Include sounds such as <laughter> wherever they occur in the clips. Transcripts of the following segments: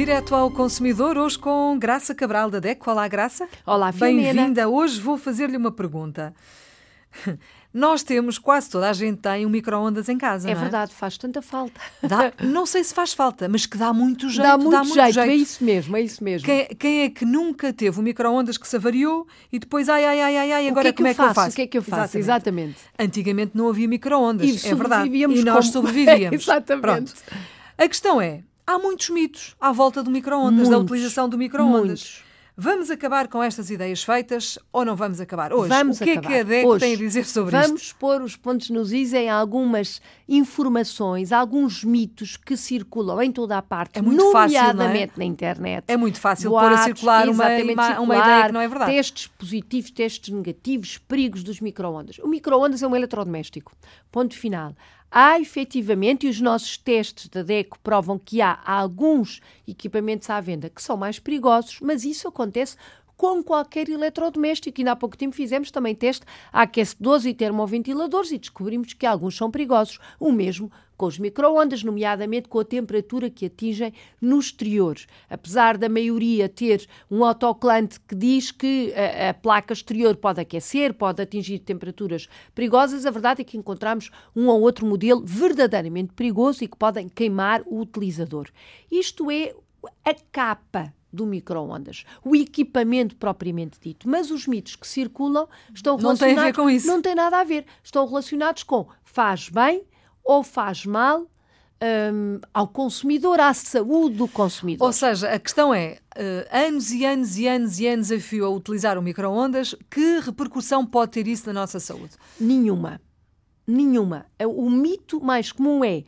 Direto ao consumidor, hoje com Graça Cabral da DECO. Olá, Graça. Olá, Filomena. Bem-vinda. Hoje vou fazer-lhe uma pergunta. Nós temos, quase toda a gente tem um micro-ondas em casa, É não verdade, faz tanta falta. Dá- não sei se faz falta, mas que dá muito jeito. Dá muito, jeito, é isso mesmo, é isso mesmo. Quem, quem é que nunca teve um micro-ondas que se avariou e depois, ai, ai, ai, ai, ai, agora que é que como é que eu faço? O que é que eu faço? Exatamente. Antigamente não havia micro-ondas, é verdade. E nós <laughs> sobrevivíamos. Exatamente. Pronto. A questão é, há muitos mitos à volta do micro-ondas, da utilização do micro-ondas. Vamos acabar com estas ideias feitas ou não vamos acabar? Hoje, Vamos o que acabar. é que a DEC Hoje, tem a dizer sobre Vamos isto? pôr os pontos nos is em algumas informações, alguns mitos que circulam em toda a parte, É muito fácil, é? nomeadamente na internet. É muito fácil pôr a Boatos, circular uma, uma ideia que não é verdade. Testes positivos, testes negativos, perigos dos micro-ondas. O micro-ondas é um eletrodoméstico. Ponto final. Há efetivamente, e os nossos testes da DECO provam que há alguns equipamentos à venda que são mais perigosos, mas isso acontece com qualquer eletrodoméstico. Ainda há pouco tempo fizemos também teste a aquecedores e termoventiladores e descobrimos que alguns são perigosos. O mesmo com os micro-ondas, nomeadamente com a temperatura que atingem no exterior. Apesar da maioria ter um autoclante que diz que a, a placa exterior pode aquecer, pode atingir temperaturas perigosas, a verdade é que encontramos um ou outro modelo verdadeiramente perigoso e que podem queimar o utilizador. Isto é a capa do micro-ondas, o equipamento propriamente dito. Mas os mitos que circulam estão Não tem a ver relacionados... com isso. Não tem nada a ver. Estão relacionados com faz bem ou faz mal hum, ao consumidor, à saúde do consumidor. Ou seja, a questão é, eh, anos e anos e anos e anos a fio a utilizar o micro-ondas, que repercussão pode ter isso na nossa saúde? Nenhuma. Nenhuma. O mito mais comum é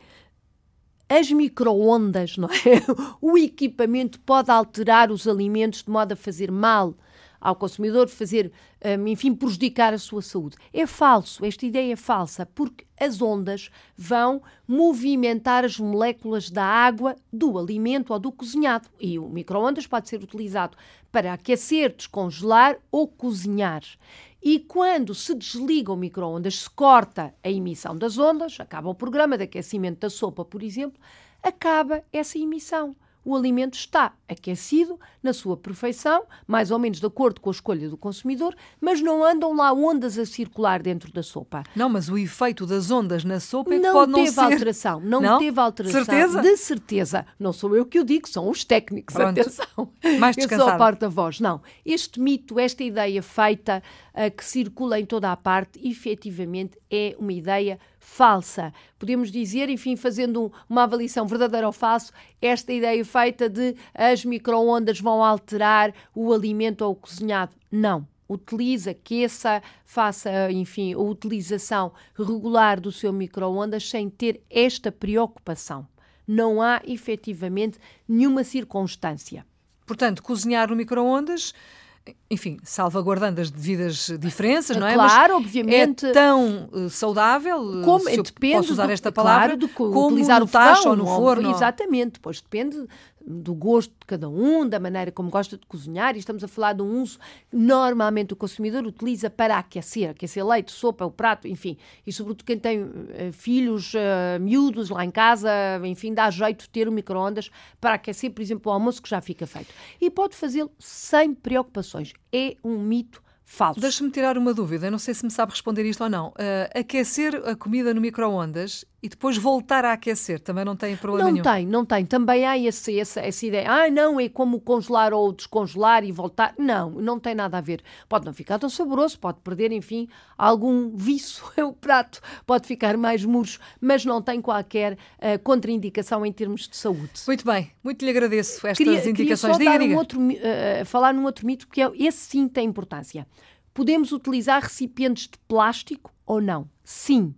as micro-ondas, não é? <laughs> O equipamento pode alterar os alimentos de modo a fazer mal ao consumidor, fazer, hum, enfim, prejudicar a sua saúde. É falso, esta ideia é falsa, porque as ondas vão movimentar as moléculas da água do alimento ou do cozinhado. E o micro-ondas pode ser utilizado para aquecer, descongelar ou cozinhar. E quando se desliga o micro-ondas, se corta a emissão das ondas, acaba o programa de aquecimento da sopa, por exemplo, acaba essa emissão. O alimento está aquecido na sua perfeição, mais ou menos de acordo com a escolha do consumidor, mas não andam lá ondas a circular dentro da sopa. Não, mas o efeito das ondas na sopa é que Não pode não teve ser... alteração, não, Não? teve alteração. Certeza? De certeza. Não sou eu que o digo, são os técnicos. Pronto. Atenção. Mais eu sou a porta-voz. Não. Este mito, esta ideia feita, ah, que circula em toda a parte, efetivamente é uma ideia falsa. Podemos dizer, enfim, fazendo um- uma avaliação verdadeira ou falso, esta ideia feita de as micro-ondas vão alterar o alimento ou o cozinhado. Não utilize, aqueça, faça, enfim, a utilização regular do seu micro-ondas sem ter esta preocupação. Não há efetivamente nenhuma circunstância. Portanto, cozinhar no micro-ondas, enfim, salvaguardando as devidas diferenças, não é? Claro, Mas obviamente. É tão eh, saudável, eh, Como, se eu depende posso usar do, esta claro, palavra, do que como utilizar no o tacho ou no forno. Exatamente, depois depende do gosto de cada um, da maneira como gosta de cozinhar, e estamos a falar de um uso que normalmente o consumidor utiliza para aquecer, aquecer leite, sopa, o prato, enfim, e sobretudo quem tem eh, filhos eh, miúdos lá em casa, enfim, dá jeito de ter um micro-ondas para aquecer, por exemplo, o almoço que já fica feito. E pode fazê-lo sem preocupações. É um mito falso. Deixa-me tirar uma dúvida, não sei se me sabe responder isto ou não. Eh, aquecer a comida no micro-ondas e depois voltar a aquecer também não tem problema Não nenhum. tem, não tem. Também há esse, essa, essa ideia. Ah, não, é como congelar ou descongelar e voltar. Não, não tem nada a ver. Pode não ficar tão saboroso, pode perder, enfim, algum vício. <laughs> O prato pode ficar mais murcho, mas não tem qualquer ah, contraindicação em termos de saúde. Muito bem, muito lhe agradeço estas Queria, queria indicações. só diga, diga. um outro, ah, falar num outro mito, porque é- esse sim tem importância. Podemos utilizar recipientes de plástico ou não? Sim.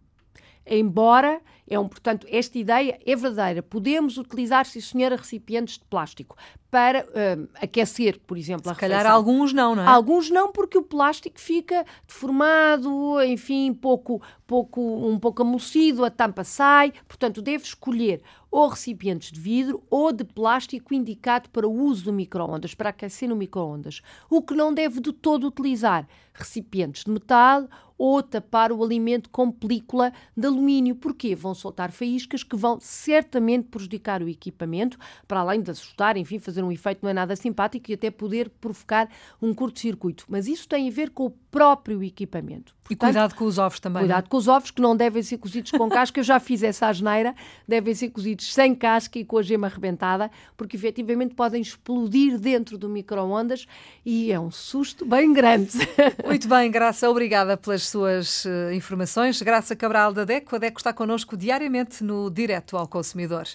Embora, é um, portanto, esta ideia é verdadeira. Podemos utilizar, sim senhora, recipientes de plástico para ah, aquecer, por exemplo, a Se calhar alguns não, não é? Alguns não, porque o plástico fica deformado, enfim, pouco, pouco, um pouco amolecido, a tampa sai. Portanto, deve escolher ou recipientes de vidro ou de plástico indicado para o uso do micro-ondas, para aquecer no micro-ondas. O que não deve de todo utilizar recipientes de metal ou tapar o alimento com película de alumínio. Porquê? Vão soltar faíscas que vão certamente prejudicar o equipamento, para além de assustar, enfim, fazer um efeito não é nada simpático e até poder provocar um curto-circuito. Mas isso tem a ver com o próprio equipamento. Portanto, e cuidado com os ovos também. Cuidado não? com os ovos que não devem ser cozidos com casca. Eu já fiz essa asneira. Devem ser cozidos sem casca e com a gema arrebentada, porque efetivamente podem explodir dentro do micro-ondas e é um susto bem grande. <laughs> Muito bem, Graça. Obrigada pelas suas uh, informações. Graça Cabral da DECO. A DECO está connosco diariamente no Direto ao Consumidor.